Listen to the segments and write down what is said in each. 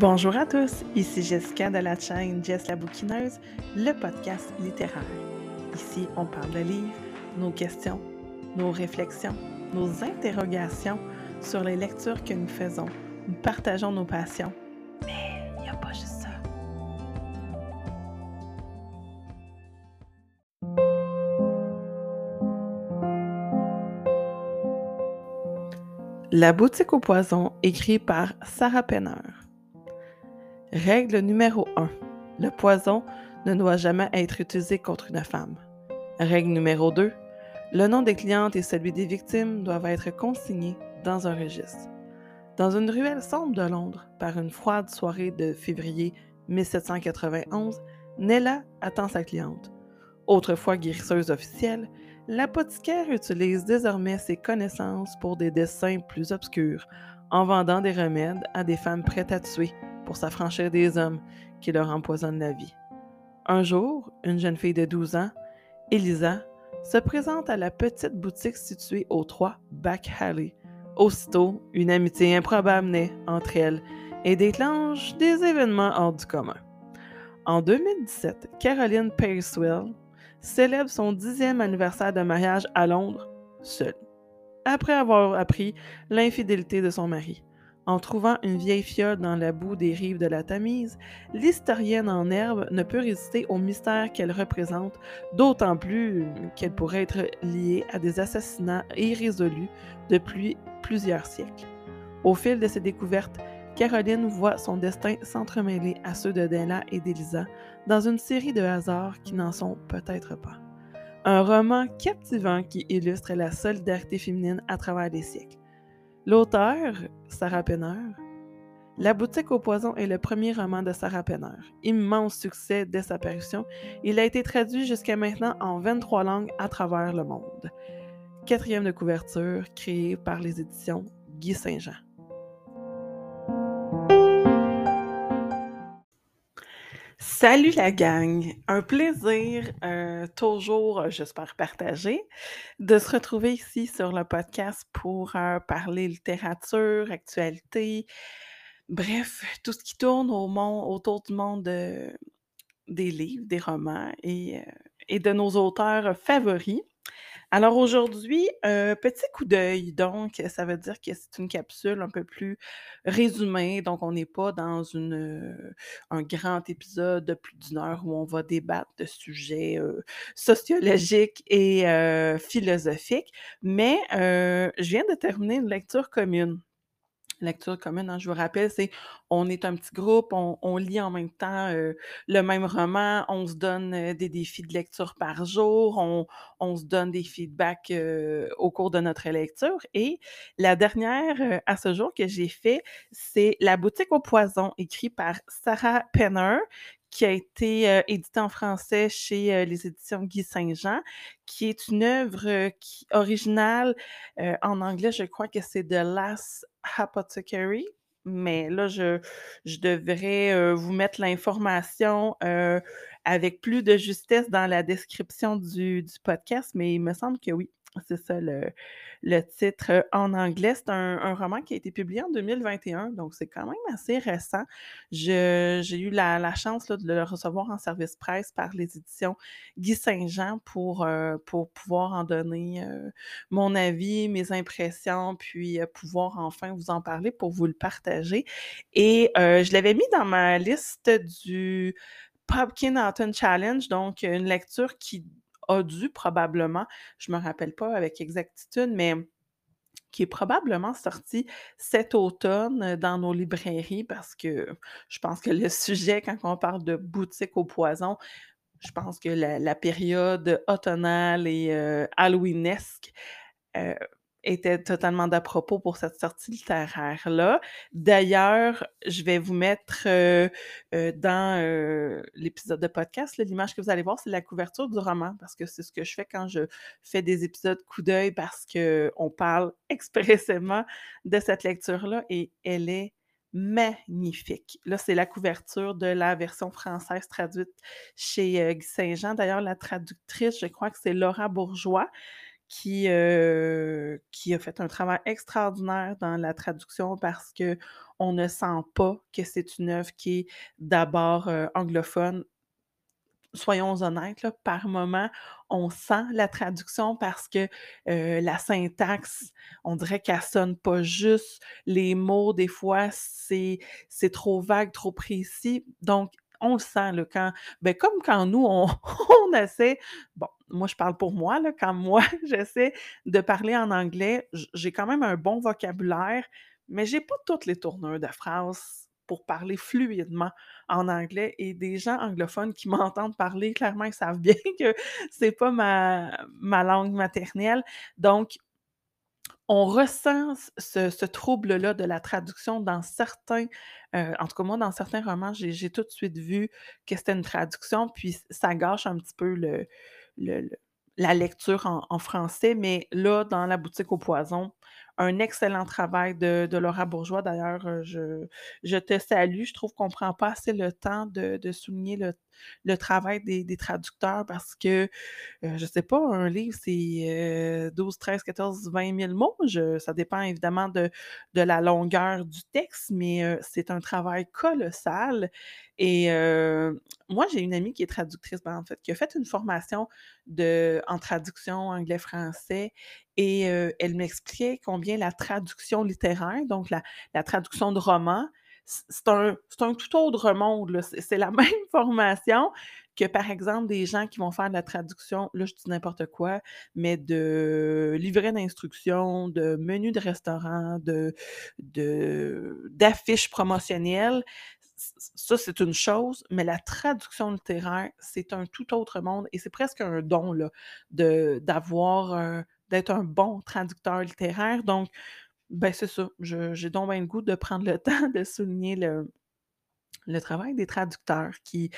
Bonjour à tous, ici Jessica de la chaîne Jess la bouquineuse, le podcast littéraire. Ici, on parle de livres, nos questions, nos réflexions, nos interrogations sur les lectures que nous faisons. Nous partageons nos passions. Mais il n'y a pas juste ça. La boutique au poison, écrit par Sarah Penner. Règle numéro 1. Le poison ne doit jamais être utilisé contre une femme. Règle numéro 2. Le nom des clientes et celui des victimes doivent être consignés dans un registre. Dans une ruelle sombre de Londres, par une froide soirée de février 1791, Nella attend sa cliente. Autrefois guérisseuse officielle, l'apothicaire utilise désormais ses connaissances pour des dessins plus obscurs, en vendant des remèdes à des femmes prêtes à tuer pour s'affranchir des hommes qui leur empoisonnent la vie. Un jour, une jeune fille de 12 ans, Elisa, se présente à la petite boutique située au 3 Back Alley. Aussitôt, une amitié improbable naît entre elles et déclenche des événements hors du commun. En 2017, Caroline Pacewell célèbre son dixième anniversaire de mariage à Londres seule, après avoir appris l'infidélité de son mari. En trouvant une vieille fiole dans la boue des rives de la Tamise, l'historienne en herbe ne peut résister au mystère qu'elle représente, d'autant plus qu'elle pourrait être liée à des assassinats irrésolus depuis plusieurs siècles. Au fil de ses découvertes, Caroline voit son destin s'entremêler à ceux de Della et d'Elisa dans une série de hasards qui n'en sont peut-être pas. Un roman captivant qui illustre la solidarité féminine à travers les siècles. L'auteur, Sarah Penner, La boutique au poison est le premier roman de Sarah Penner. Immense succès dès sa parution, il a été traduit jusqu'à maintenant en 23 langues à travers le monde. Quatrième de couverture, créé par les éditions Guy Saint-Jean. Salut la gang! Un plaisir, euh, toujours, euh, j'espère, partagé, de se retrouver ici sur le podcast pour euh, parler littérature, actualité, bref, tout ce qui tourne autour du monde des livres, des romans et de nos auteurs favoris. Alors aujourd'hui, euh, petit coup d'œil, donc ça veut dire que c'est une capsule un peu plus résumée, donc on n'est pas dans une, euh, un grand épisode de plus d'une heure où on va débattre de sujets euh, sociologiques et philosophiques, mais je viens de terminer une lecture commune lecture commune, hein, je vous rappelle, c'est on est un petit groupe, on, lit en même temps le même roman, on se donne des défis de lecture par jour, on, se donne des feedbacks au cours de notre lecture. Et la dernière à ce jour que j'ai fait, c'est La boutique au poison, écrit par Sarah Penner, qui a été euh, édité en français chez euh, les éditions Guy Saint-Jean, qui est une œuvre euh, originale. en anglais, je crois que c'est The Last Apothecary. Mais là, je, devrais vous mettre l'information avec plus de justesse dans la description du podcast, mais il me semble que oui. C'est ça le, titre en anglais. C'est un, roman qui a été publié en 2021, donc c'est quand même assez récent. j'ai eu la, chance de le recevoir en service presse par les éditions Guy Saint-Jean pour, euh, pour pouvoir en donner euh, mon avis, mes impressions, puis euh, pouvoir enfin vous en parler pour vous le partager. Et je l'avais mis dans ma liste du Pumpkin Autumn Challenge, donc une lecture qui a dû probablement, je me rappelle pas avec exactitude, mais qui est probablement sorti cet automne dans nos librairies parce que je pense que le sujet, quand on parle de boutique au poison, je pense que la, période automnale et euh, halloweenesque euh, était totalement d'à propos pour cette sortie littéraire-là. D'ailleurs, je vais vous mettre euh, euh, dans euh, l'épisode de podcast, l'image que vous allez voir, c'est la couverture du roman, parce que c'est ce que je fais quand je fais des épisodes coup d'œil, parce qu'on parle expressément de cette lecture-là et elle est magnifique. Là, c'est la couverture de la version française traduite chez Guy Saint-Jean. D'ailleurs, la traductrice, je crois que c'est Laura Bourgeois qui, heu, qui a fait un travail extraordinaire dans la traduction parce qu'on ne sent pas que c'est une œuvre qui est d'abord, heu, anglophone. Soyons honnêtes là, par moment, on sent la traduction parce que, heu, la syntaxe, on dirait qu'elle sonne pas juste. Les mots, des fois, c'est c'est trop vague, trop précis. Donc on le sent là, quand ben, comme quand nous on on essaie bon, moi je parle pour moi là, quand moi j'essaie de parler en anglais, j'ai quand même un bon vocabulaire, mais j'ai pas toutes les tournures de phrases pour parler fluidement en anglais et des gens anglophones qui m'entendent parler, clairement, ils savent bien que c'est pas ma ma langue maternelle. Donc on ressent ce trouble-là de la traduction dans certains, heu, en tout cas moi, dans certains romans, j'ai tout de suite vu que c'était une traduction, puis ça gâche un petit peu le la lecture en français. Mais là, dans La boutique au poison, un excellent travail de Laura Bourgeois. D'ailleurs, heu, je te salue. Je trouve qu'on prend pas assez le temps de souligner le travail des traducteurs parce que, heu, je sais pas, un livre, c'est, heu, 12-13-14-20 000 mots. Ça dépend évidemment de la longueur du texte, mais, heu, c'est un travail colossal et moi, j'ai une amie qui est traductrice, ben, en fait, qui a fait une formation en traduction anglais-français et elle m'expliquait combien la traduction littéraire, donc la traduction de romans, c'est un un tout autre monde. C'est la même formation que, par exemple, des gens qui vont faire de la traduction, là, je dis n'importe quoi, mais de livrets d'instructions, de menus de de d'affiches promotionnelles. Ça, c'est une chose, mais la traduction littéraire, c'est un tout autre monde et c'est presque un don, d'avoir, d'être un bon traducteur littéraire. Donc, ben, c'est ça, j'ai donc le goût de prendre le temps de souligner le le travail des traducteurs qui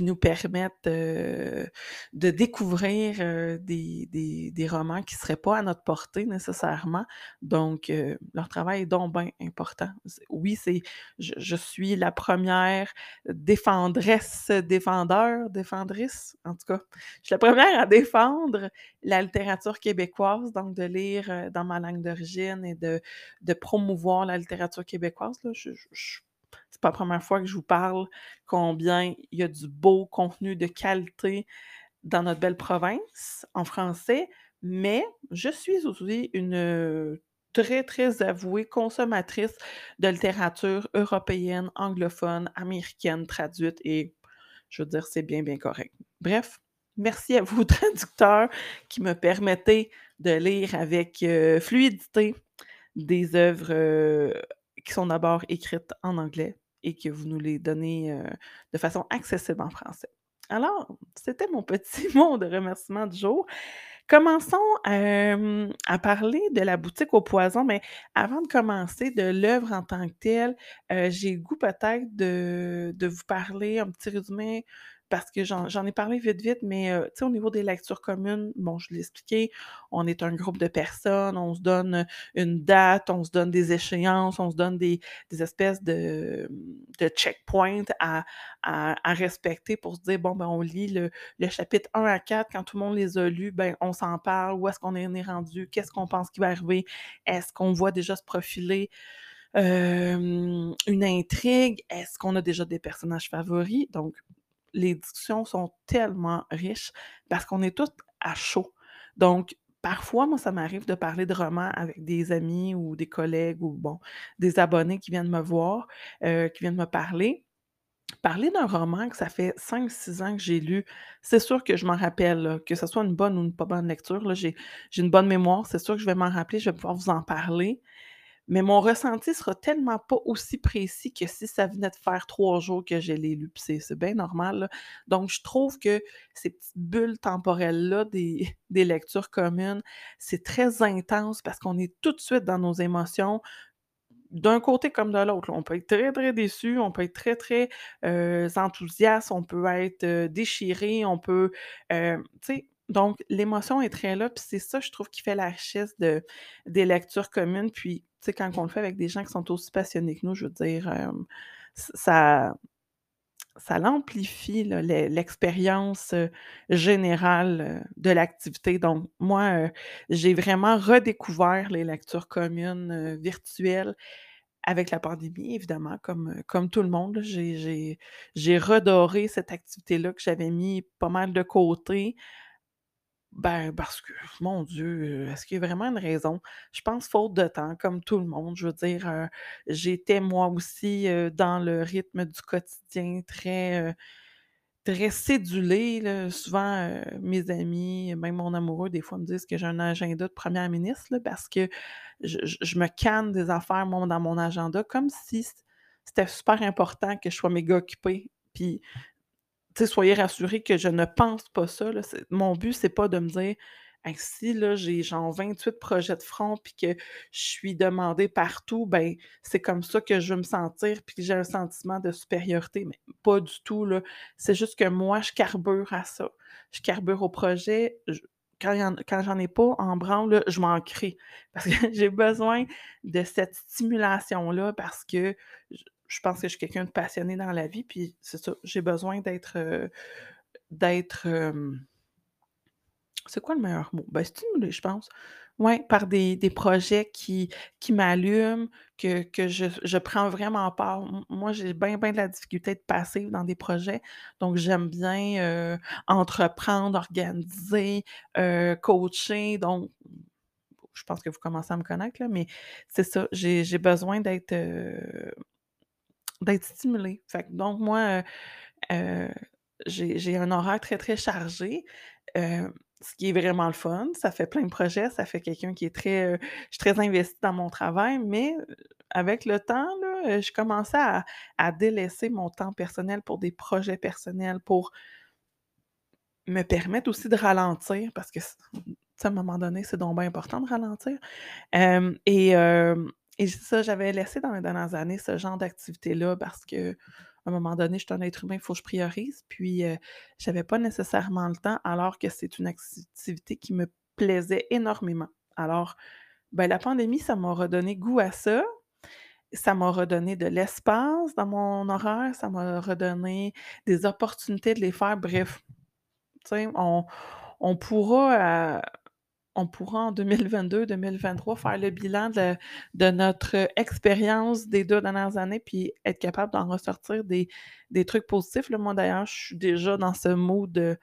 nous permettent, heu, de découvrir, heu, des romans qui seraient pas à notre portée nécessairement. Donc, heu, leur travail est donc ben important. Oui, c'est je suis la 1re défendresse, défendeur, défendrice, en tout cas, je suis la 1re à défendre la littérature québécoise, donc de lire, dans ma langue d'origine et de promouvoir la littérature québécoise, la 1re fois que je vous parle combien il y a du beau contenu de qualité dans notre belle province, en français, mais je suis aussi une, heu, très, très avouée consommatrice de littérature européenne, anglophone, américaine, traduite et je veux dire, c'est bien, bien correct. Bref, merci à vous traducteurs qui me permettez de lire avec, heu, fluidité des œuvres, heu, qui sont d'abord écrites en anglais et que vous nous les donnez, heu, de façon accessible en français. Alors, c'était mon petit mot de remerciement du jour. Commençons, à parler de La boutique au poison, mais avant de commencer de l'œuvre en tant que telle, heu, j'ai le goût peut-être de de vous parler un petit résumé parce que j'en ai parlé vite, vite, mais, sais, au niveau des lectures communes, bon, je l'ai expliqué, on est un groupe de personnes, on se donne une date, on se donne des échéances, on se donne des espèces de, de checkpoints à à respecter pour se dire: «Bon, ben, on lit le le chapitre 1 à 4, quand tout le monde les a lus, ben, on s'en parle. Où est-ce qu'on est rendu? Qu'est-ce qu'on pense qui va arriver? Est-ce qu'on voit déjà se profiler, hem, une intrigue? Est-ce qu'on a déjà des personnages favoris?» donc les discussions sont tellement riches parce qu'on est toutes à chaud. Donc parfois, moi, ça m'arrive de parler de romans avec des amis ou des collègues ou bon, des abonnés qui viennent me voir, heu, qui viennent me parler. Parler d'un roman que ça fait 5-6 ans que j'ai lu, c'est sûr que je m'en rappelle, que ce soit une bonne ou une pas bonne lecture, j'ai une bonne mémoire, c'est sûr que je vais m'en rappeler, je vais pouvoir vous en parler. Mais mon ressenti sera tellement pas aussi précis que si ça venait de faire 3 jours que je l'ai lu, c'est bien normal. Donc je trouve que ces petites bulles temporelles-là des lectures communes, c'est très intense parce qu'on est tout de suite dans nos émotions, d'un côté comme de l'autre. On peut être très, très déçu, on peut être très, très, heu, enthousiaste, on peut être, heu, déchiré, on peut, heu, tu sais? Donc l'émotion est très là, puis c'est ça, je trouve, qui fait la richesse de des lectures communes. Puis, tu sais, quand on le fait avec des gens qui sont aussi passionnés que nous, je veux dire, ça ça l'amplifie l'expérience générale de l'activité. Donc, moi, j'ai vraiment redécouvert les lectures communes virtuelles avec la pandémie, évidemment, comme, comme tout le monde. J'ai redoré cette activité-là que j'avais mis pas mal de côté. Ben, parce que, mon Dieu, est-ce qu'il y a vraiment une raison? Je pense faute de temps, comme tout le monde. Je veux dire, j'étais moi aussi dans le rythme du quotidien très, très cédulé. Souvent, mes amis, même mon amoureux, des fois me disent que j'ai un agenda de première ministre parce que je, me canne des affaires dans mon agenda comme si c'était super important que je sois méga occupée. Puis soyez rassurés que je ne pense pas ça. Mon but, c'est pas de me dire si là, j'ai genre 28 projets de front puis que je suis demandée partout, ben c'est comme ça que je veux me sentir puis que j'ai un sentiment de supériorité. Mais pas du tout. C'est juste que moi, je carbure à ça. Je carbure au projet. quand, j'en ai pas en branle, je m'en crée. Parce que j'ai besoin de cette stimulation-là parce que je pense que je suis quelqu'un de passionné dans la vie, puis c'est ça, j'ai besoin d'être. Euh, d'être. c'est quoi le meilleur mot? Ben, stimulé, je pense. Oui, par des, projets qui, qui m'allument, que, que je, je, prends vraiment part. Moi, j'ai bien, bien de la difficulté de passer dans des projets. Donc, j'aime bien entreprendre, organiser, coacher. Donc, je pense que vous commencez à me connaître, là, mais c'est ça. J'ai besoin d'être d'être stimulée. Fait donc moi, j'ai un horaire très, très chargé, ce qui est vraiment le fun. Ça fait plein de projets, ça fait quelqu'un qui est très, je suis très investie dans mon travail, mais avec le temps, là, je commençais à, délaisser mon temps personnel pour des projets personnels, pour me permettre aussi de ralentir parce que, à un moment donné, c'est donc bien important de ralentir. et et ça, j'avais laissé dans les dernières années ce genre d'activité-là parce que à un moment donné, je suis un être humain, il faut que je priorise. Puis, je j'avais pas nécessairement le temps, alors que c'est une activité qui me plaisait énormément. Alors, ben, la pandémie, ça m'a redonné goût à ça. Ça m'a redonné de l'espace dans mon horaire. Ça m'a redonné des opportunités de les faire. Bref, tu sais, on, on pourra on pourra en 2022-2023 faire le bilan de, notre expérience des deux dernières années, puis être capable d'en ressortir des, trucs positifs. moi, d'ailleurs, je suis déjà dans ce mode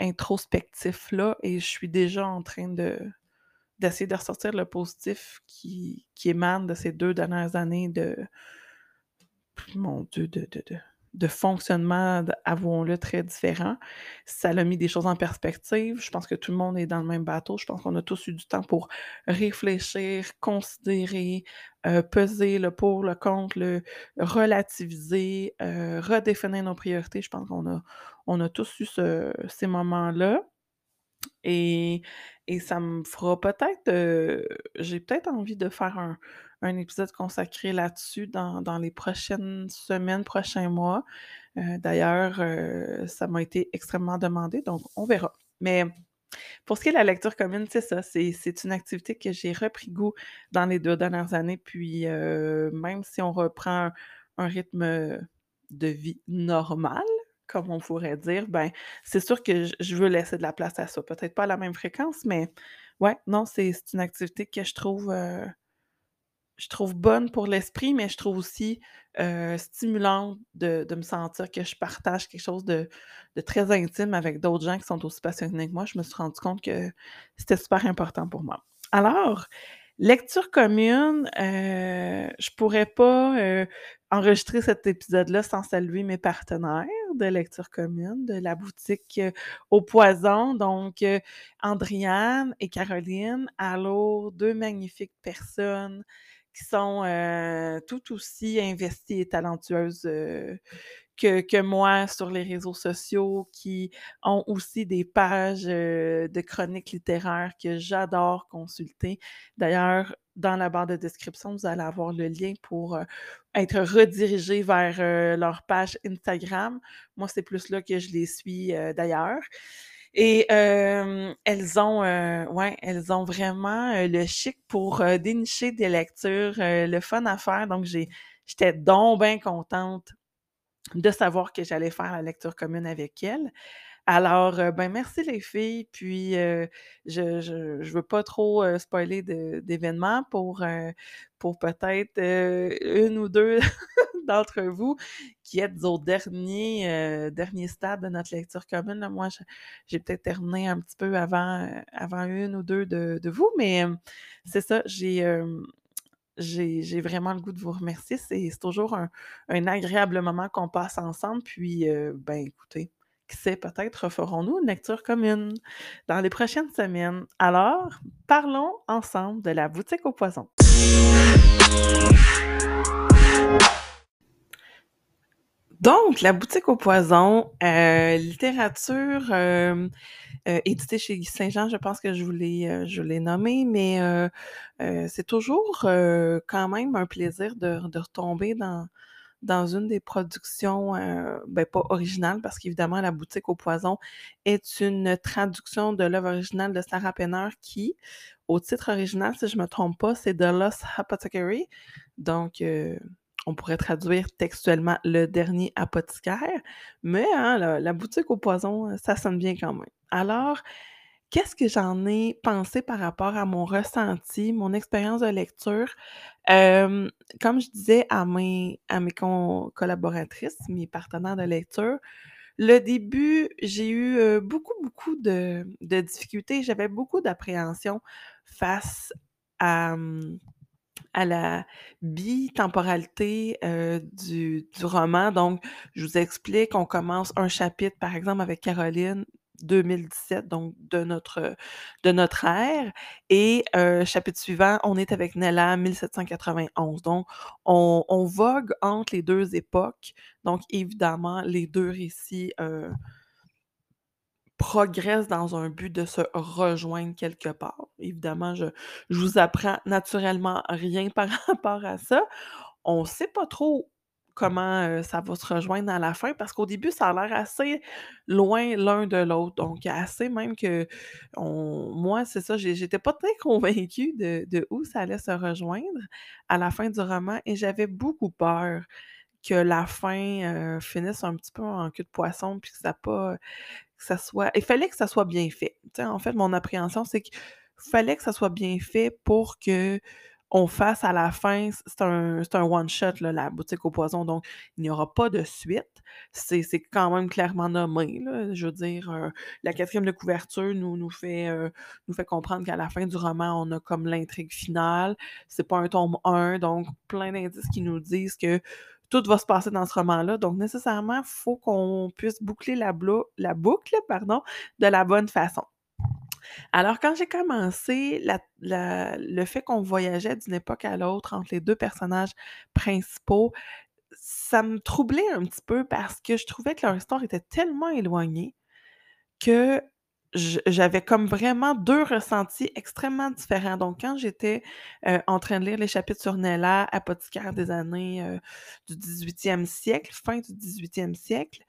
introspectif-là et je suis déjà en train de d'essayer de ressortir le positif qui, émane de ces deux dernières années de mon Dieu, de, de de fonctionnement, avouons-le, très différent. Ça a mis des choses en perspective. Je pense que tout le monde est dans le même bateau. Je pense qu'on a tous eu du temps pour réfléchir, considérer, euh, peser le pour, le contre, le relativiser, euh, redéfinir nos priorités. Je pense qu'on a, on a tous eu ces moments-là. Et, et ça me fera peut-être, euh, j'ai peut-être envie de faire un, un épisode consacré là-dessus dans, les prochaines semaines, prochains mois. Euh, d'ailleurs, euh, ça m'a été extrêmement demandé, donc on verra. Mais pour ce qui est de la lecture commune, c'est ça, c'est une activité que j'ai repris goût dans les deux dernières années. Puis euh, même si on reprend un, rythme de vie normal, comme on pourrait dire, ben c'est sûr que je veux laisser de la place à ça. Peut-être pas à la même fréquence, mais ouais, non, c'est une activité que je trouve je trouve bonne pour l'esprit, mais je trouve aussi euh, stimulante de, me sentir que je partage quelque chose de, très intime avec d'autres gens qui sont aussi passionnés que moi. Je me suis rendu compte que c'était super important pour moi. Alors, lecture commune, euh, je pourrais pas euh, enregistrer cet épisode-là sans saluer mes partenaires de lecture commune, de la boutique au poison. Donc, Andriane et Caroline, allô, deux magnifiques personnes qui sont tout aussi investies et talentueuses que, que, moi sur les réseaux sociaux, qui ont aussi des pages de chroniques littéraires que j'adore consulter. D'ailleurs, dans la barre de description, vous allez avoir le lien pour être redirigé vers leur page Instagram. Moi, c'est plus là que je les suis d'ailleurs. Et elles ont, ouais, elles ont vraiment le chic pour dénicher des lectures, le fun à faire. Donc, j'ai, j'étais donc bien contente de savoir que j'allais faire la lecture commune avec elle. Alors, heu, ben, merci les filles, puis, heu, je je veux pas trop, heu, spoiler d'événements pour, heu, pour peut-être, 1 ou 2 d'entre vous qui êtes au dernier, stade de notre lecture commune. Moi, j'ai peut-être terminé un petit peu avant, 1 ou 2 de vous, mais, c'est ça, j'ai, vraiment le goût de vous remercier. C'est toujours un agréable moment qu'on passe ensemble, puis, ben, écoutez, qui sait, peut-être referons-nous une lecture commune dans les prochaines semaines. Alors, parlons ensemble de La boutique au poison. Donc, La boutique au poison, heu, littérature, hem, heu, éditée chez Saint-Jean, je pense que je vous l'ai, heu, je l'ai nommé, mais, c'est toujours, quand même un plaisir de retomber dans dans une des productions, heu, ben, pas originales parce qu'évidemment La boutique au poison est une traduction de l'œuvre originale de Sarah Penner qui, au titre original, si je me trompe pas, c'est The Lost Apothecary. Donc, heu, on pourrait traduire textuellement Le dernier apothicaire, mais hein, la La boutique au poison, ça sonne bien quand même. Alors, qu'est-ce que j'en ai pensé par rapport à mon ressenti, mon expérience de lecture? Comme je disais à mes à mes collaboratrices, mes partenaires de lecture, le début, j'ai eu, beaucoup, beaucoup de de difficultés. J'avais beaucoup d'appréhension face à, à la bitemporalité, heu, du du roman. Donc, je vous explique, on commence un chapitre, par exemple, avec Caroline, 2017, donc de notre de notre ère et heu, chapitre suivant, on est avec Nella, 1791. Donc, on on vogue entre les 2 époques. Donc, évidemment, les 2 récits, heu progressent dans un but de se rejoindre quelque part. Évidemment, je je vous apprends naturellement rien par rapport à ça. On sait pas trop comment, ça va se rejoindre à la fin parce qu'au début, ça a l'air assez loin l'un de l'autre. Donc assez même qu'on moi, c'est ça, j'étais pas très convaincue de où ça allait se rejoindre à la fin du roman et j'avais beaucoup peur que la fin, finisse un petit peu en queue de poisson puis que ça pas que ça soit il fallait que ça soit bien fait. Tu sais, en fait, mon appréhension, c'est qu'il fallait que ça soit bien fait pour qu'on fasse à la fin c'est un un one shot là, La boutique au poison, donc il n'y aura pas de suite. C'est quand même clairement nommé là, je veux dire, heu, la 4e de couverture nous nous fait, heu, nous fait comprendre qu'à la fin du roman, on a comme l'intrigue finale. C'est pas un tome 1, donc plein d'indices qui nous disent que tout va se passer dans ce roman-là. Donc nécessairement, faut qu'on puisse boucler la la boucle, pardon, de la bonne façon. Alors quand j'ai commencé, le fait qu'on voyageait d'une époque à l'autre entre les 2 personnages principaux, ça me troublait un petit peu parce que je trouvais que leur histoire était tellement éloignée que j'avais comme vraiment 2 ressentis extrêmement différents. Donc quand j'étais, heu, en train de lire les chapitres sur Nella, apothicaire des années, heu, du 18e siècle, fin du 18e siècle,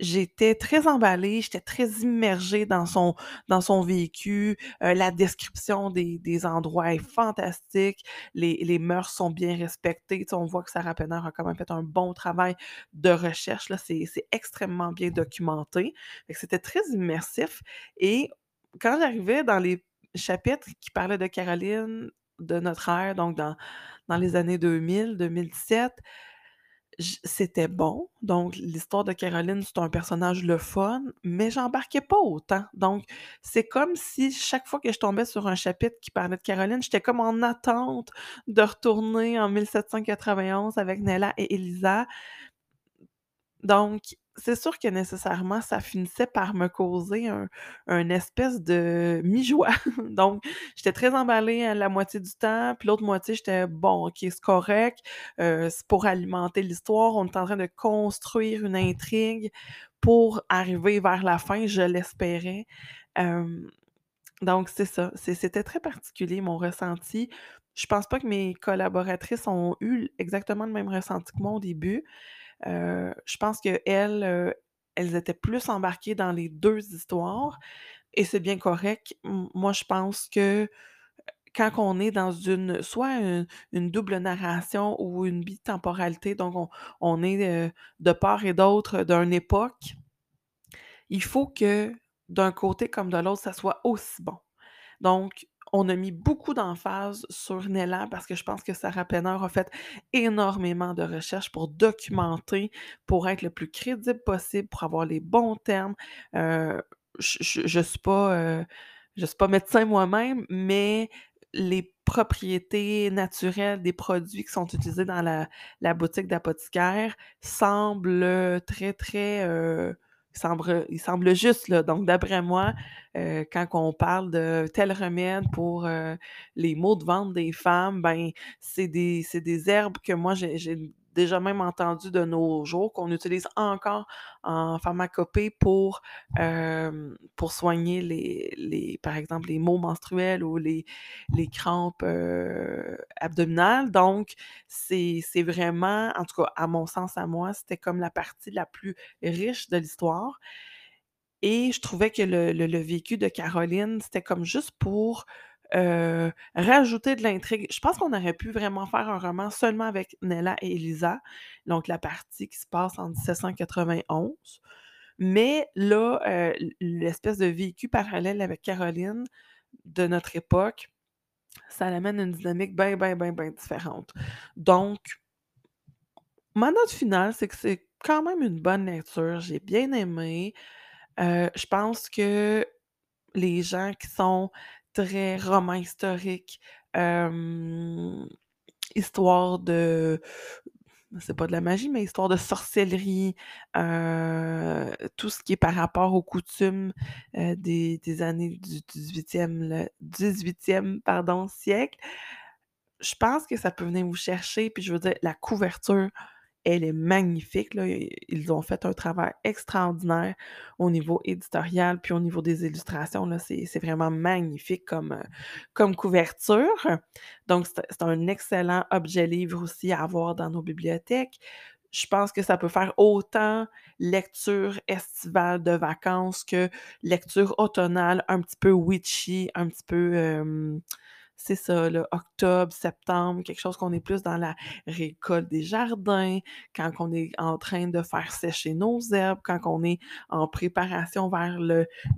j'étais très emballée, j'étais très immergée dans son dans son vécu, heu, la description des des endroits est fantastique, les les mœurs sont bien respectées. On voit que Sarah Penner a quand même fait un bon travail de recherche, c'est extrêmement bien documenté. C'était très immersif et quand j'arrivais dans les chapitres qui parlaient de Caroline, de notre ère, donc dans dans les années 2000-2017, j c'était bon. Donc l'histoire de Caroline, c'est un personnage le fun, mais j'embarquais pas autant. Donc c'est comme si chaque fois que je tombais sur un chapitre qui parlait de Caroline, j'étais comme en attente de retourner en 1791 avec Nella et Élisa. Donc c'est sûr que nécessairement, ça finissait par me causer un espèce de mi-joie. Donc j'étais très emballée à la moitié du temps, puis l'autre moitié, j'étais: «Bon, OK, c'est correct, heu, c'est pour alimenter l'histoire, on est en train de construire une intrigue pour arriver vers la fin», je l'espérais. Donc c'est ça, c'était très particulier mon ressenti. Je pense pas que mes collaboratrices ont eu exactement le même ressenti que moi au début. Heu, je pense qu'elles, heu, elles étaient plus embarquées dans les 2 histoires et c'est bien correct. Moi, je pense que quand on est dans une soit une double narration ou une bitemporalité, donc on est, heu, de part et d'autre d'une époque il faut que, d'un côté comme de l'autre, ça soit aussi bon. Donc, on a mis beaucoup d'emphase sur Nella parce que je pense que Sarah Penner a fait énormément de recherches pour documenter, pour être le plus crédible possible, pour avoir les bons termes. Heu, je je suis pas, je suis pas médecin moi-même, mais les propriétés naturelles des produits qui sont utilisés dans la boutique d'apothicaire semblent, très, très, heu, semble ils semblent justes, là. Donc d'après moi, heu, quand on parle de tel remède pour, heu, les maux de ventre des femmes, ben, c'est des des herbes que moi j'ai déjà même entendu de nos jours, qu'on utilise encore en pharmacopée pour, pour soigner les les par exemple, les maux menstruels ou les les crampes, abdominales. Donc c'est vraiment en tout cas, à mon sens à moi, c'était comme la partie la plus riche de l'histoire et je trouvais que le le vécu de Caroline, c'était comme juste pour, heu, rajouter de l'intrigue. Je pense qu'on aurait pu vraiment faire un roman seulement avec Nella et Élisa, donc la partie qui se passe en 1791. Mais là, heu, l l'espèce de vécu parallèle avec Caroline de notre époque, ça l'amène une dynamique ben, ben, ben, ben différente. Donc ma note finale, c'est que c'est quand même une bonne lecture, j'ai bien aimé. Heu, je pense que les gens qui sont très romans historiques, hem, histoire de c'est pas de la magie, mais histoire de sorcellerie, tout ce qui est par rapport aux coutumes, des des années du 18e le 18e pardon, siècle. Je pense que ça peut venir vous chercher, puis je veux dire, la couverture, elle est magnifique, là. Ils ont fait un travail extraordinaire au niveau éditorial, puis au niveau des illustrations, là, c'est c'est vraiment magnifique comme, heu, comme couverture. Donc c'est un excellent objet livre aussi à avoir dans nos bibliothèques. Je pense que ça peut faire autant lecture estivale de vacances que lecture automnale un petit peu witchy, un petit peu, hem, c'est ça là, octobre, septembre, quelque chose qu'on est plus dans la récolte des jardins, quand on est en train de faire sécher nos herbes, quand on est en préparation vers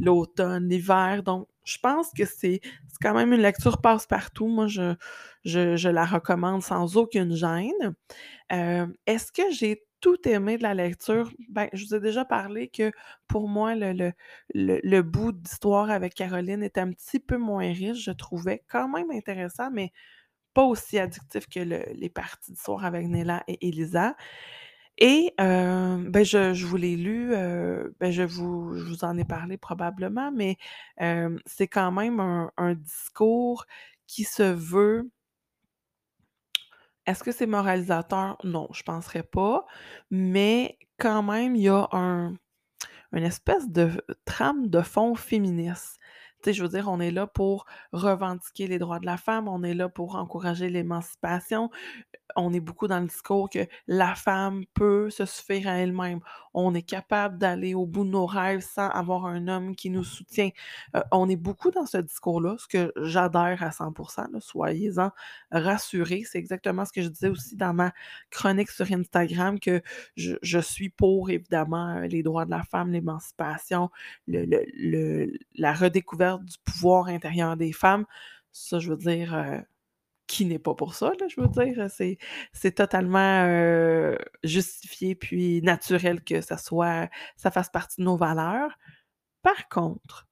l'automne, l'hiver. Donc je pense que c'est quand même une lecture passe-partout. Moi, je je je la recommande sans aucune gêne. Hem, est-ce que j'ai tout aimé de la lecture? Ben, je vous ai déjà parlé que pour moi, le le le le bout d'histoire avec Caroline était un petit peu moins riche, je trouvais. Quand même intéressant, mais pas aussi addictif que le les parties d'histoire avec Nella et Élisa et heu, ben, je je vous l'ai lu, heu, ben, je vous je vous en ai parlé probablement, mais hem, c'est quand même un un discours qui se veut est-ce que c'est moralisateur? Non, je penserais pas, mais quand même, il y a un une espèce de trame de fond féministe. Tu sais, je veux dire, on est là pour revendiquer les droits de la femme, on est là pour encourager l'émancipation. On est beaucoup dans le discours que la femme peut se suffire à elle-même. On est capable d'aller au bout de nos rêves sans avoir un homme qui nous soutient. Heu, on est beaucoup dans ce discours-là, ce que j'adhère à 100 là, soyez-en rassurés. C'est exactement ce que je disais aussi dans ma chronique sur Instagram que je je suis pour évidemment, heu, les droits de la femme, l'émancipation, le le le la redécouverte du pouvoir intérieur des femmes. Ça, je veux dire, heu, qui n'est pas pour ça, là? Je veux dire, c'est c'est totalement, heu, justifié puis naturel que ça soit ça fasse partie de nos valeurs. Par contre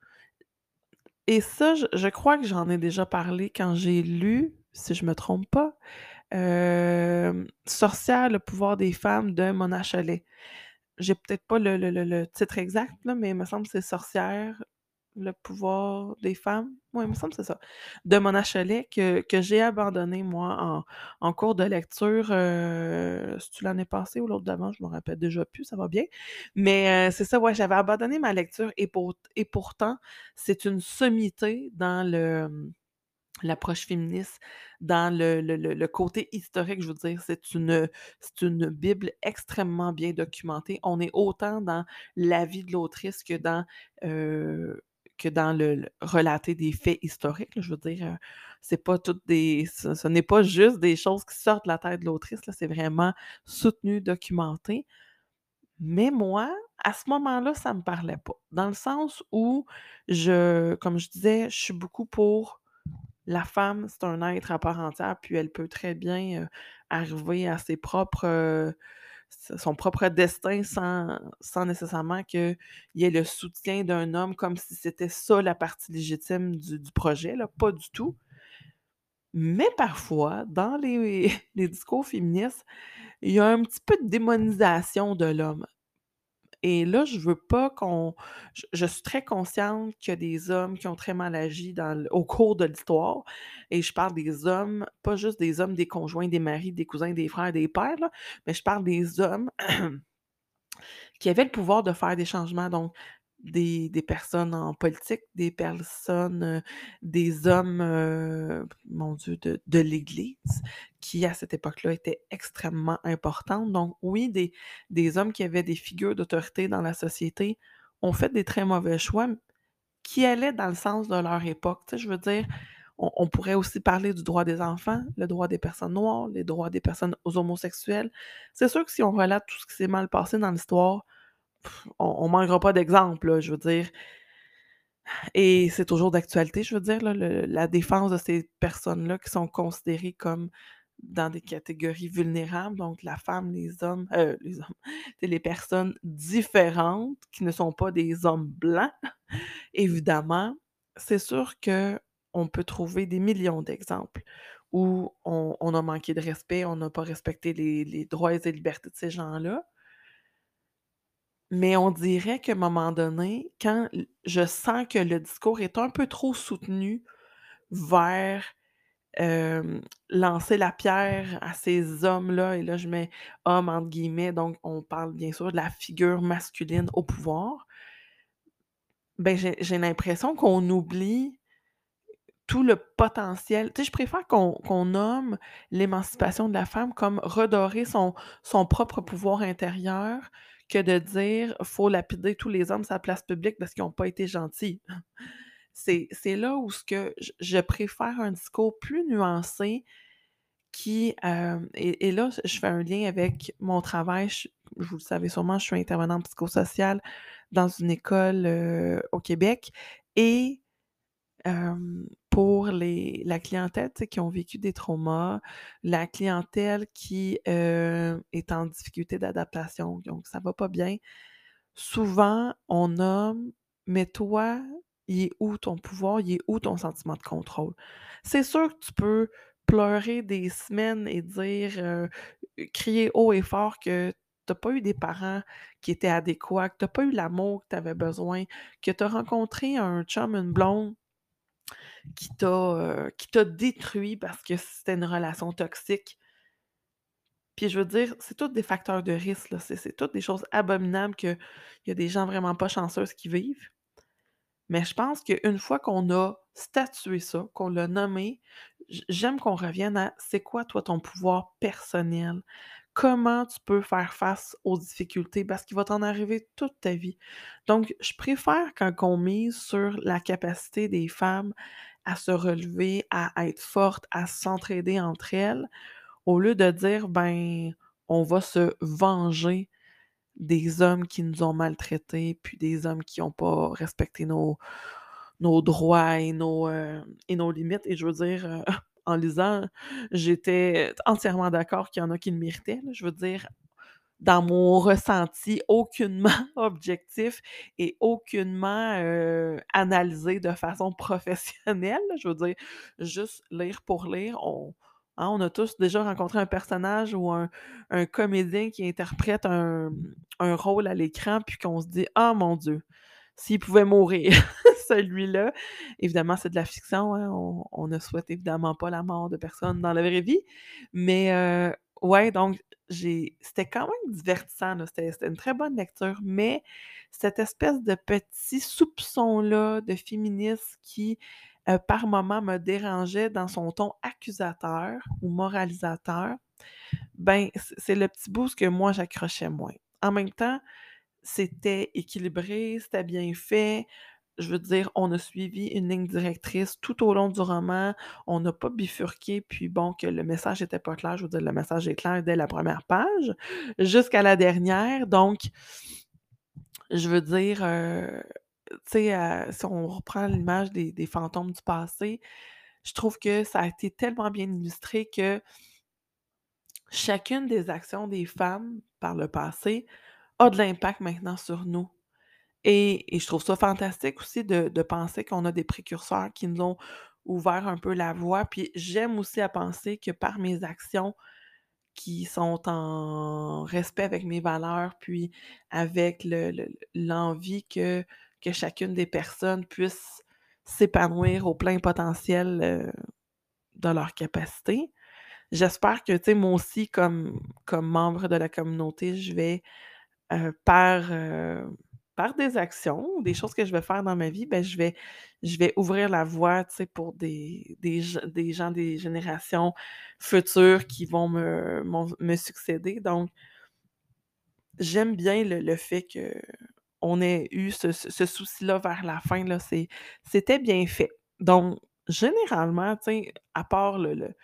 et ça, je crois que j'en ai déjà parlé quand j'ai lu, si je me trompe pas, hem, Sorcière, le pouvoir des femmes de Mona Chollet. J'ai peut-être pas le le le le titre exact là, mais il me semble que c'est Sorcière, le pouvoir des femmes. Ouais, il me semble que c'est ça, de Mona Chollet que que j'ai abandonné moi en en cours de lecture, heu, c'est-tu l'année passée ou l'autre d'avant? Je me rappelle déjà plus, ça va bien. Mais heu, c'est ça, ouais, j'avais abandonné ma lecture et pour et pourtant, c'est une sommité dans le, l'approche féministe, dans le le le côté historique, je veux dire. C'est une, une bible extrêmement bien documentée. On est autant dans la vie de l'autrice que dans, heu, que dans le relater des faits historiques, je veux dire, c'est pas toutes des ce n'est pas juste des choses qui sortent de la tête de l'autrice, c'est vraiment soutenu, documenté. Mais moi, à ce moment-là, ça me parlait pas. Dans le sens où je comme je disais, je suis beaucoup pour la femme, c'est un être à part entière, puis elle peut très bien, arriver à ses propres, son propre destin sans sans nécessairement qu'il y ait le soutien d'un homme comme si c'était ça la partie légitime du projet, là, pas du tout. Mais parfois, dans les les discours féministes, il y a un petit peu de démonisation de l'homme. Et là, je veux pas qu'on je suis très consciente qu'il y a des hommes qui ont très mal agi au cours de l'histoire et je parle des hommes, pas juste des hommes, des conjoints, des maris, des cousins, des frères, des pères, mais je parle des hommes qui avaient le pouvoir de faire des changements. Donc des personnes en politique, des personnes, des hommes, mon Dieu, de l'Église qui, à cette époque-là, étaient extrêmement importantes. Donc oui, des hommes qui avaient des figures d'autorité dans la société ont fait des très mauvais choix qui allaient dans le sens de leur époque. Tu sais, je veux dire, on pourrait aussi parler du droit des enfants, le droit des personnes noires, les droits des personnes homosexuelles. C'est sûr que si on relate tout ce qui s'est mal passé dans l'histoire, on ne manquera pas d'exemples, je veux dire. Et c'est toujours d'actualité, je veux dire, la défense de ces personnes-là qui sont considérées comme dans des catégories vulnérables, donc la femme, les hommes, euh, les hommes, c'est les personnes différentes qui ne sont pas des hommes blancs, évidemment, c'est sûr que on peut trouver des millions d'exemples où on, a manqué de respect, on n'a pas respecté les, les droits et les libertés de ces gens-là. Mais on dirait qu'à un moment donné, quand je sens que le discours est un peu trop soutenu vers, lancer la pierre à ces hommes-là et là je mets «hommes» entre guillemets, donc on parle bien sûr de la figure masculine au pouvoir. Ben, j'ai l'impression qu'on oublie tout le potentiel. Tu sais, je préfère qu'on nomme l'émancipation de la femme comme redorer son son propre pouvoir intérieur que de dire faut lapider tous les hommes sur la place publique parce qu'ils n'ont pas été gentils. C'est, là où ce que je, préfère un discours plus nuancé qui euh, et, là, je fais un lien avec mon travail. Je, vous le savez sûrement, je suis intervenante psychosociale dans une école euh, au Québec et pour la clientèle qui ont vécu des traumas, la clientèle qui est en difficulté d'adaptation, donc ça va pas bien, souvent on nomme Mais toi, il est où ton pouvoir, il est où ton sentiment de contrôle? C'est sûr que tu peux pleurer des semaines et dire, crier haut et fort que tu n'as pas eu des parents qui étaient adéquats, que tu n'as pas eu l'amour que tu avais besoin, que tu as rencontré un chum, une blonde qui t'a euh, qui t'a détruit parce que c'était une relation toxique. Puis je veux dire, c'est tous des facteurs de risque. C'est toutes des choses abominables qu'il y a des gens vraiment pas chanceux qui vivent. Mais je pense qu'une fois qu'on a statué ça, qu'on l'a nommé, j'aime qu'on revienne à c'est quoi toi ton pouvoir personnel? Comment tu peux faire face aux difficultés? Parce qu'il va t'en arriver toute ta vie. Donc, je préfère quand on mise sur la capacité des femmes à se relever, à être fortes, à s'entraider entre elles, au lieu de dire, ben, on va se venger des hommes qui nous ont maltraités, puis des hommes qui n'ont pas respecté nos, droits et nos, euh, et nos limites. Et je veux dire, euh, en lisant, j'étais entièrement d'accord qu'il y en a qui le méritaient. Je veux dire, dans mon ressenti aucunement objectif et aucunement analysé de façon professionnelle. Je veux dire, juste lire pour lire. On, hein, a tous déjà rencontré un personnage ou un, comédien qui interprète un, rôle à l'écran, puis qu'on se dit Ah mon Dieu, s'il pouvait mourir, celui-là. Évidemment, c'est de la fiction. Hein, on, ne souhaite évidemment pas la mort de personne dans la vraie vie. Mais Ouais, donc c'était quand même divertissant, c'était une très bonne lecture, mais cette espèce de petit soupçon-là de féministe qui, euh, par moments, me dérangeait dans son ton accusateur ou moralisateur, ben, c'est le petit bout que moi j'accrochais moins. En même temps, c'était équilibré, c'était bien fait, je veux dire, on a suivi une ligne directrice tout au long du roman. On n'a pas bifurqué, puis bon, que le message était pas clair. Je veux dire, le message est clair dès la première page jusqu'à la dernière. Donc, je veux dire, euh, tu sais, euh, si on reprend l'image des fantômes du passé, je trouve que ça a été tellement bien illustré que chacune des actions des femmes par le passé a de l'impact maintenant sur nous. Et, je trouve ça fantastique aussi de, penser qu'on a des précurseurs qui nous ont ouvert un peu la voie. Puis j'aime aussi à penser que par mes actions qui sont en respect avec mes valeurs, puis avec le- le- l'envie que, que chacune des personnes puisse s'épanouir au plein potentiel euh, de leur capacité. J'espère que, tu sais, moi aussi, comme, comme membre de la communauté, je vais euh, par, euh, par des actions, des choses que je vais faire dans ma vie, ben, je vais, ouvrir la voie, pour des, des, ge- des gens des générations futures qui vont me, succéder. Donc, j'aime bien le, fait que on ait eu ce, ce- souci-là vers la fin, là, c'était bien fait. Donc, généralement, à part le, le,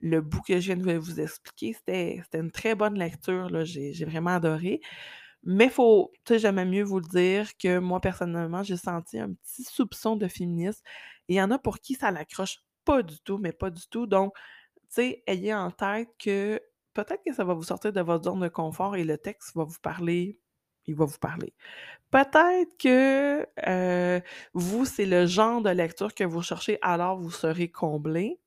le bout que je viens de vous expliquer, c'était, une très bonne lecture, j'ai vraiment adoré. Mais faut, tu sais, j'aimais mieux vous le dire que moi, personnellement, j'ai senti un petit soupçon de féminisme. Et il y en a pour qui ça l'accroche pas du tout, mais pas du tout. Donc, tu sais, ayez en tête que peut-être que ça va vous sortir de votre zone de confort et le texte va vous parler, il va vous parler. Peut-être que euh, vous, c'est le genre de lecture que vous cherchez, alors vous serez comblé.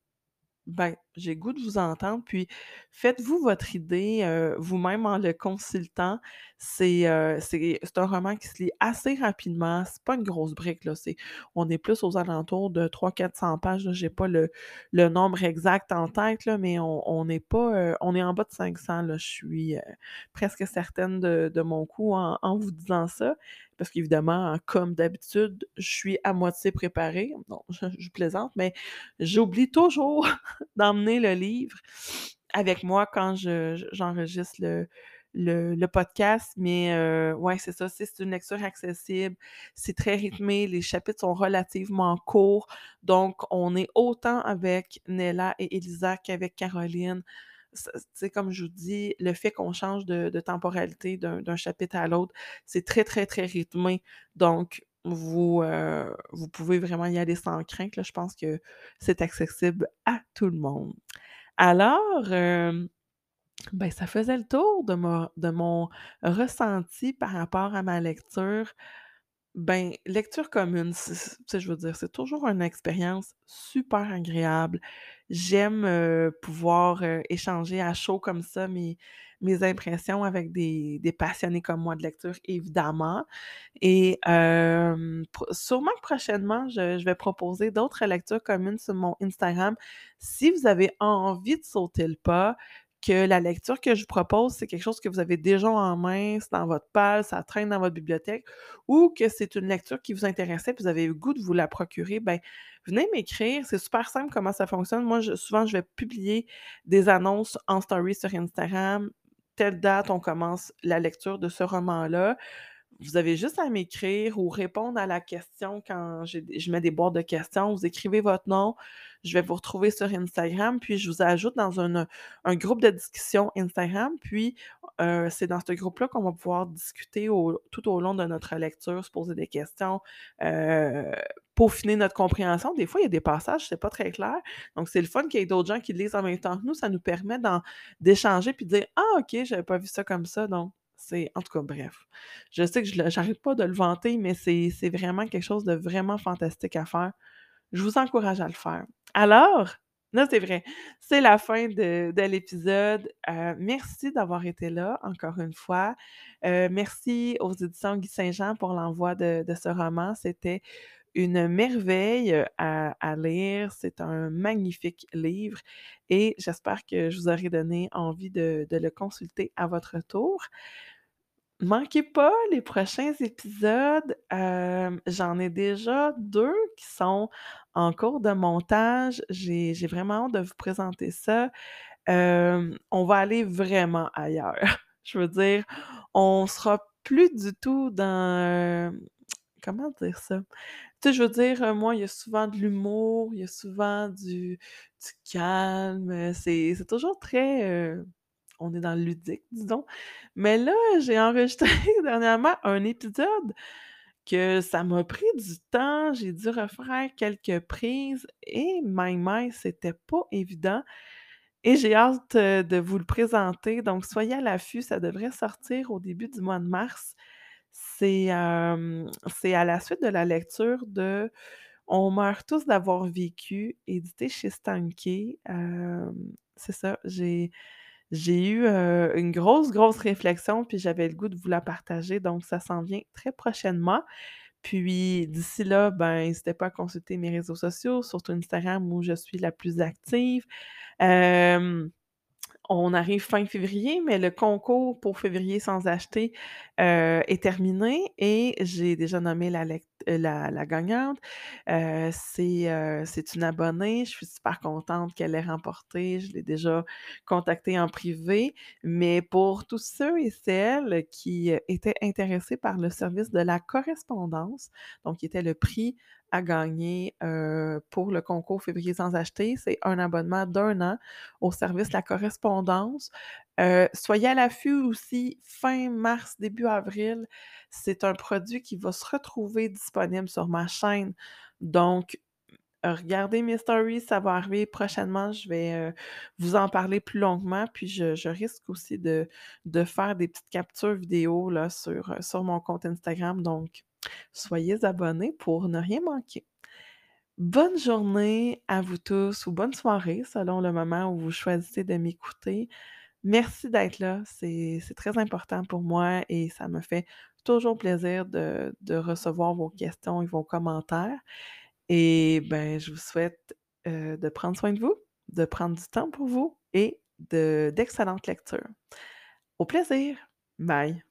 Ben, j'ai goût de vous entendre, puis faites-vous votre idée, heu, vous-même en le consultant. C'est, heu, c'est un roman qui se lit assez rapidement, c'est pas une grosse brique, là, on est plus aux alentours de 300-400 pages, là, j'ai pas le le nombre exact en tête, là, mais on pas, heu, on est en bas de 500, là, je suis, presque certaine de de mon coup en en vous disant ça. Parce qu'évidemment, comme d'habitude, je suis à moitié préparée. Non, je je plaisante, mais j'oublie toujours d'emmener le livre avec moi quand je je j'enregistre le le le podcast, mais heu, ouais, c'est ça, c'est c'est une lecture accessible, c'est très rythmé, les chapitres sont relativement courts, donc on est autant avec Nella et Elisa qu'avec Caroline. Sais, comme je vous dis, le fait qu'on change de temporalité d'un chapitre à l'autre, c'est très, très, très rythmé, donc vous, heu, vous pouvez vraiment y aller sans crainte, là. Je pense que c'est accessible à tout le monde. Alors, hem, ben, ça faisait le tour de mon de mon ressenti par rapport à ma lecture. Ben, lecture commune, je veux dire, c'est toujours une expérience super agréable. J'aime, heu, pouvoir, échanger à chaud comme ça mes mes impressions avec des passionnés comme moi de lecture, évidemment. Et sûrement que prochainement, je vais proposer d'autres lectures communes sur mon Instagram. Si vous avez envie de sauter le pas, que la lecture que je vous propose, c'est quelque chose que vous avez déjà en main, c'est dans votre page, ça traîne dans votre bibliothèque, ou que c'est une lecture qui vous intéressait, puis vous avez le goût de vous la procurer, ben, venez m'écrire. C'est super simple comment ça fonctionne. Moi, souvent, je vais publier des annonces en story sur Instagram. Telle date, on commence la lecture de ce roman-là. Vous avez juste à m'écrire ou répondre à la question quand je mets des boîtes de questions. Vous écrivez votre nom, je vais vous retrouver sur Instagram, puis je vous ajoute dans un, groupe de discussion Instagram. Puis, heu, c'est dans ce groupe-là qu'on va pouvoir discuter tout au long de notre lecture, se poser des questions, heu, peaufiner notre compréhension. Des fois, il y a des passages, c'est pas très clair. Donc, c'est le fun qu'il y ait d'autres gens qui lisent en même temps que nous. Ça nous permet d'échanger puis de dire: «Ah OK, j'avais pas vu ça comme ça», donc c'est en tout cas, bref. Je sais que je le j'arrête pas de le vanter, mais c'est vraiment quelque chose de vraiment fantastique à faire. Je vous encourage à le faire. Alors, là, c'est vrai, c'est la fin de de l'épisode. Heu, merci d'avoir été là, encore une fois. Heu, merci aux éditions Guy Saint-Jean pour l'envoi de de ce roman. C'était une merveille, à lire. C'est un magnifique livre et j'espère que je vous aurai donné envie de le consulter à votre tour. Manquez pas les prochains épisodes, j'en ai déjà 2 qui sont en cours de montage. J'ai vraiment hâte de vous présenter ça. On va aller vraiment ailleurs. Je veux dire, on sera plus du tout dans, comment dire ça? Tu sais, je veux dire, heu, moi, il y a souvent de l'humour, il y a souvent du calme, heu, c'est toujours très, heu, on est dans le ludique, disons. Mais là, j'ai enregistré dernièrement un épisode que ça m'a pris du temps, j'ai dû refaire quelques prises et my my, c'était pas évident et j'ai hâte, de vous le présenter, donc soyez à l'affût, ça devrait sortir au début du mois de mars. C'est, c'est à la suite de la lecture de On meurt tous d'avoir vécu, édité chez Stankey. Hem, c'est ça, j'ai j'ai eu, une grosse, grosse réflexion, puis j'avais le goût de vous la partager, donc ça s'en vient très prochainement. Puis d'ici là, ben, n'hésitez pas à consulter mes réseaux sociaux, surtout Instagram où je suis la plus active. On arrive fin février, mais le concours pour février sans acheter, heu, est terminé et j'ai déjà nommé la la gagnante. C'est, heu, c'est une abonnée. Je suis super contente qu'elle ait remporté. Je l'ai déjà contactée en privé. Mais pour tous ceux et celles qui, heu, étaient intéressés par le service de la correspondance, donc qui était le prix à gagner, pour le concours février sans acheter, c'est un abonnement d'un an au service de la correspondance. Heu, soyez à l'affût aussi, fin mars, début avril, c'est un produit qui va se retrouver disponible sur ma chaîne. Donc, regardez mes stories, ça va arriver prochainement. Je vais, heu, vous en parler plus longuement, puis je risque aussi de faire des petites captures vidéo sur mon compte Instagram, donc soyez abonnés pour ne rien manquer. Bonne journée à vous tous ou bonne soirée selon le moment où vous choisissez de m'écouter. Merci d'être là, c'est très important pour moi et ça me fait toujours plaisir de de recevoir vos questions et vos commentaires et ben, je vous souhaite, heu, de prendre soin de vous, de prendre du temps pour vous et de d'excellentes lectures. Au plaisir. Bye.